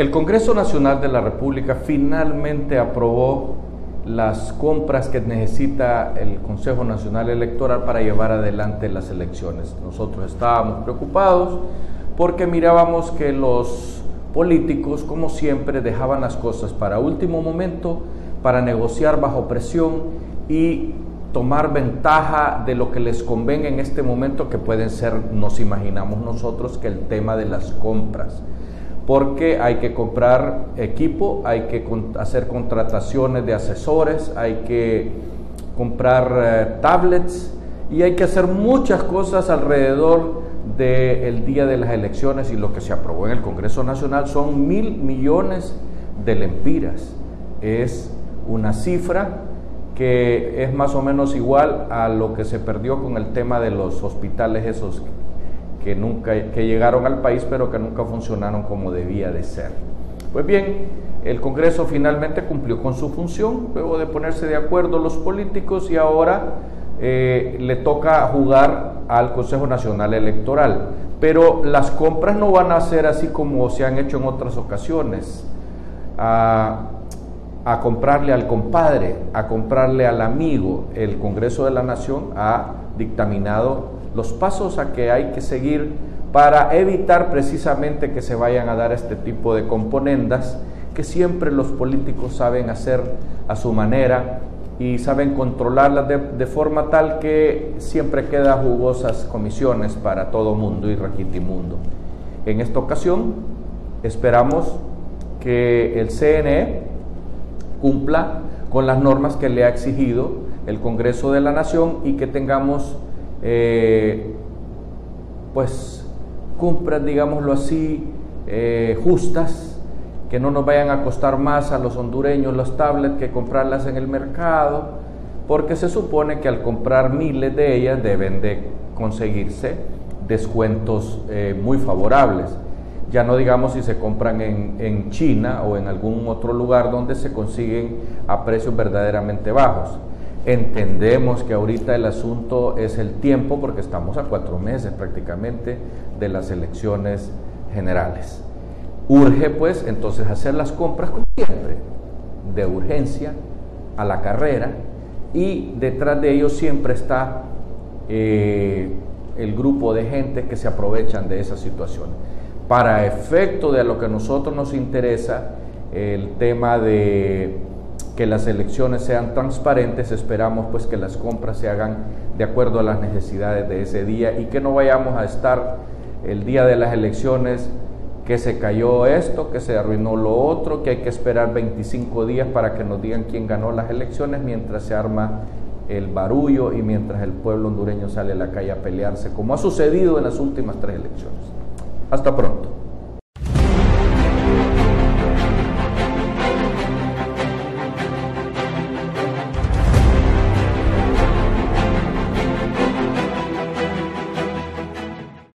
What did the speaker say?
El Congreso Nacional de la República finalmente aprobó las compras que necesita el Consejo Nacional Electoral para llevar adelante las elecciones. Nosotros estábamos preocupados porque mirábamos que los políticos, como siempre, dejaban las cosas para último momento, para negociar bajo presión y tomar ventaja de lo que les convenga en este momento, que pueden ser, nos imaginamos nosotros, que el tema de las compras porque hay que comprar equipo, hay que hacer contrataciones de asesores, hay que comprar eh, tablets y hay que hacer muchas cosas alrededor del día de las elecciones y lo que se aprobó en el Congreso Nacional son mil millones de lempiras. Es una cifra que es más o menos igual a lo que se perdió con el tema de los hospitales esos que, nunca, que llegaron al país pero que nunca funcionaron como debía de ser. Pues bien, el Congreso finalmente cumplió con su función, luego de ponerse de acuerdo los políticos y ahora eh, le toca jugar al Consejo Nacional Electoral. Pero las compras no van a ser así como se han hecho en otras ocasiones, a, a comprarle al compadre, a comprarle al amigo. El Congreso de la Nación ha dictaminado los pasos a que hay que seguir para evitar precisamente que se vayan a dar este tipo de componendas que siempre los políticos saben hacer a su manera y saben controlarlas de, forma tal que siempre queda jugosas comisiones para todo mundo y regitimundo. En esta ocasión esperamos que el CNE cumpla con las normas que le ha exigido el Congreso de la Nación y que tengamos eh, pues compras, digámoslo así, eh, justas, que no nos vayan a costar más a los hondureños las tablets que comprarlas en el mercado, porque se supone que al comprar miles de ellas deben de conseguirse descuentos eh, muy favorables. Ya no digamos si se compran en, en China o en algún otro lugar donde se consiguen a precios verdaderamente bajos. Entendemos que ahorita el asunto es el tiempo porque estamos a cuatro meses prácticamente de las elecciones generales. Urge pues entonces hacer las compras como siempre, de urgencia, a la carrera, y detrás de ellos siempre está eh, el grupo de gente que se aprovechan de esa situación. Para efecto de lo que a nosotros nos interesa, el tema de que las elecciones sean transparentes, esperamos pues que las compras se hagan de acuerdo a las necesidades de ese día y que no vayamos a estar el día de las elecciones que se cayó esto, que se arruinó lo otro, que hay que esperar 25 días para que nos digan quién ganó las elecciones mientras se arma el barullo y mientras el pueblo hondureño sale a la calle a pelearse, como ha sucedido en las últimas tres elecciones. Hasta pronto.